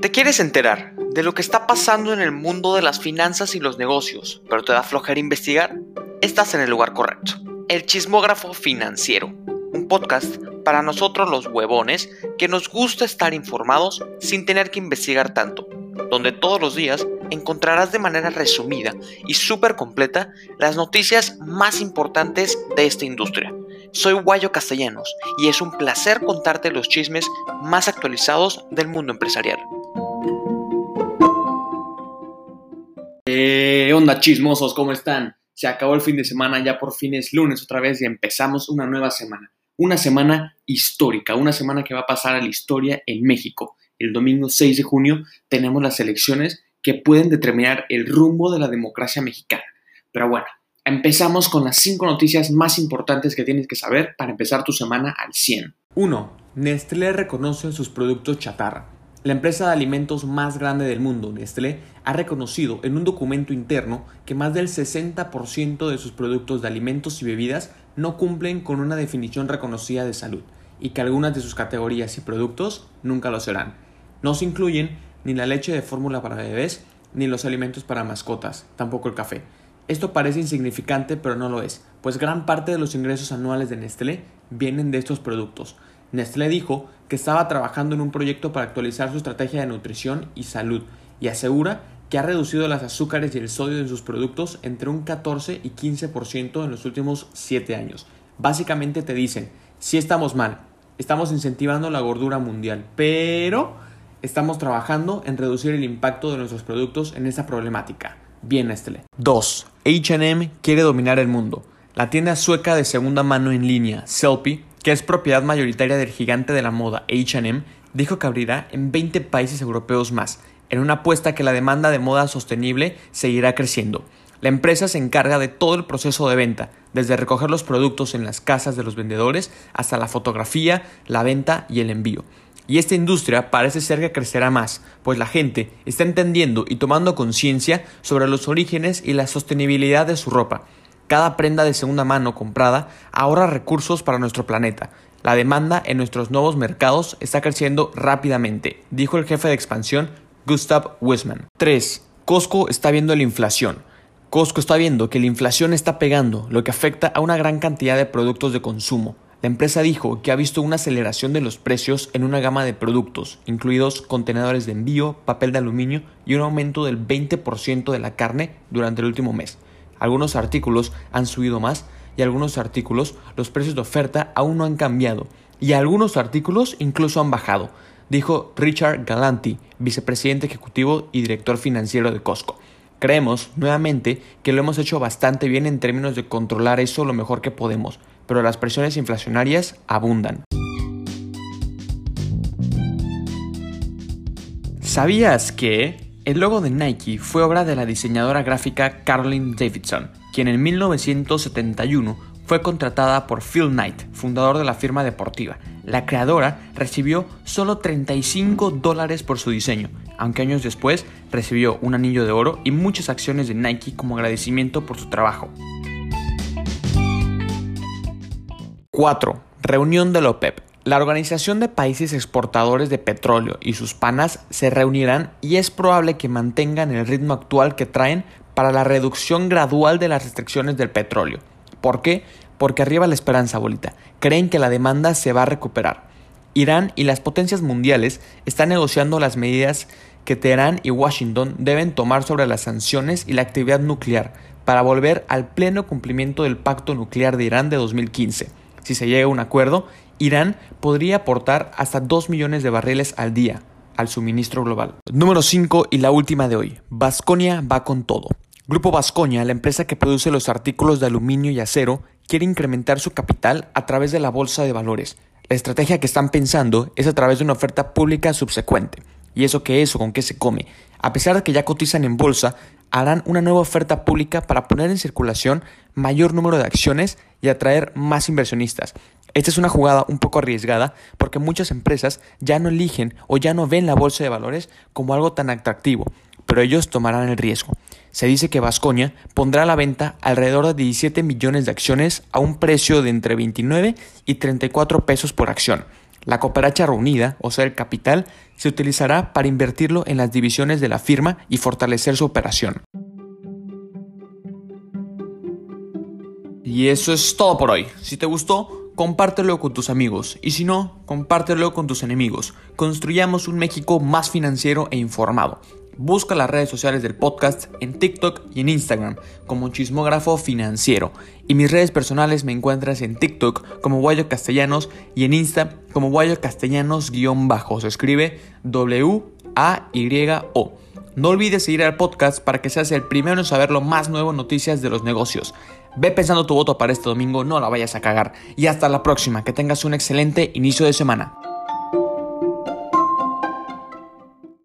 ¿Te quieres enterar de lo que está pasando en el mundo de las finanzas y los negocios, pero te da flojera investigar? Estás en el lugar correcto. El Chismógrafo Financiero, un podcast para nosotros los huevones que nos gusta estar informados sin tener que investigar tanto, donde todos los días encontrarás de manera resumida y súper completa las noticias más importantes de esta industria. Soy Guayo Castellanos y es un placer contarte los chismes más actualizados del mundo empresarial. Onda chismosos? ¿Cómo están? Se acabó el fin de semana, ya por fin es lunes otra vez y empezamos una nueva semana. Una semana histórica, una semana que va a pasar a la historia en México. El domingo 6 de junio tenemos las elecciones que pueden determinar el rumbo de la democracia mexicana. Pero bueno, empezamos con las 5 noticias más importantes que tienes que saber para empezar tu semana al 100. 1. Nestlé reconoce sus productos chatarra. La empresa de alimentos más grande del mundo, Nestlé, ha reconocido en un documento interno que más del 60% de sus productos de alimentos y bebidas no cumplen con una definición reconocida de salud y que algunas de sus categorías y productos nunca lo serán. No se incluyen ni la leche de fórmula para bebés, ni los alimentos para mascotas, tampoco el café. Esto parece insignificante, pero no lo es, pues gran parte de los ingresos anuales de Nestlé vienen de estos productos. Nestlé dijo que estaba trabajando en un proyecto para actualizar su estrategia de nutrición y salud y asegura que ha reducido las azúcares y el sodio en sus productos entre un 14 y 15% en los últimos 7 años. Básicamente te dicen, si estamos mal, estamos incentivando la gordura mundial, pero estamos trabajando en reducir el impacto de nuestros productos en esa problemática. Bien, Nestlé. 2. HM quiere dominar el mundo. La tienda sueca de segunda mano en línea, Selfie, que es propiedad mayoritaria del gigante de la moda HM, dijo que abrirá en 20 países europeos más, en una apuesta que la demanda de moda sostenible seguirá creciendo. La empresa se encarga de todo el proceso de venta, desde recoger los productos en las casas de los vendedores hasta la fotografía, la venta y el envío. Y esta industria parece ser que crecerá más, pues la gente está entendiendo y tomando conciencia sobre los orígenes y la sostenibilidad de su ropa. Cada prenda de segunda mano comprada ahorra recursos para nuestro planeta. La demanda en nuestros nuevos mercados está creciendo rápidamente, dijo el jefe de expansión Gustav Wisman. 3. Costco está viendo la inflación. Costco está viendo que la inflación está pegando, lo que afecta a una gran cantidad de productos de consumo. La empresa dijo que ha visto una aceleración de los precios en una gama de productos, incluidos contenedores de envío, papel de aluminio y un aumento del 20% de la carne durante el último mes. Algunos artículos han subido más y algunos artículos los precios de oferta aún no han cambiado y algunos artículos incluso han bajado, dijo Richard Galanti, vicepresidente ejecutivo y director financiero de Costco. Creemos, nuevamente, que lo hemos hecho bastante bien en términos de controlar eso lo mejor que podemos, pero las presiones inflacionarias abundan. ¿Sabías que el logo de Nike fue obra de la diseñadora gráfica Caroline Davidson, quien en 1971 fue contratada por Phil Knight, fundador de la firma deportiva. La creadora recibió solo 35 dólares por su diseño, aunque años después recibió un anillo de oro y muchas acciones de Nike como agradecimiento por su trabajo. 4. Reunión de la OPEP. La Organización de Países Exportadores de Petróleo y sus panas se reunirán y es probable que mantengan el ritmo actual que traen para la reducción gradual de las restricciones del petróleo. ¿Por qué? Porque arriba la esperanza, bolita. Creen que la demanda se va a recuperar. Irán y las potencias mundiales están negociando las medidas que Teherán y Washington deben tomar sobre las sanciones y la actividad nuclear para volver al pleno cumplimiento del pacto nuclear de Irán de 2015. Si se llega a un acuerdo, Irán podría aportar hasta 2 millones de barriles al día al suministro global. Número 5 y la última de hoy. Vasconia va con todo. Grupo Vasconia, la empresa que produce los artículos de aluminio y acero, quiere incrementar su capital a través de la bolsa de valores. La estrategia que están pensando es a través de una oferta pública subsecuente. ¿Y eso qué es o con qué se come? A pesar de que ya cotizan en bolsa, harán una nueva oferta pública para poner en circulación mayor número de acciones y atraer más inversionistas. Esta es una jugada un poco arriesgada porque muchas empresas ya no eligen o ya no ven la bolsa de valores como algo tan atractivo, pero ellos tomarán el riesgo. Se dice que Vasconia pondrá a la venta alrededor de 17 millones de acciones a un precio de entre 29 y 34 pesos por acción. La cooperacha reunida, o sea, el capital, se utilizará para invertirlo en las divisiones de la firma y fortalecer su operación. Y eso es todo por hoy. Si te gustó, compártelo con tus amigos y si no, compártelo con tus enemigos. Construyamos un México más financiero e informado. Busca las redes sociales del podcast en TikTok y en Instagram como Chismógrafo Financiero. Y mis redes personales me encuentras en TikTok como Guayo Castellanos y en Insta como Guayo Castellanos-bajo. Se escribe W-A-Y-O. No olvides seguir al podcast para que seas el primero en saber lo más nuevo en noticias de los negocios. Ve pensando tu voto para este domingo, no la vayas a cagar. Y hasta la próxima, que tengas un excelente inicio de semana.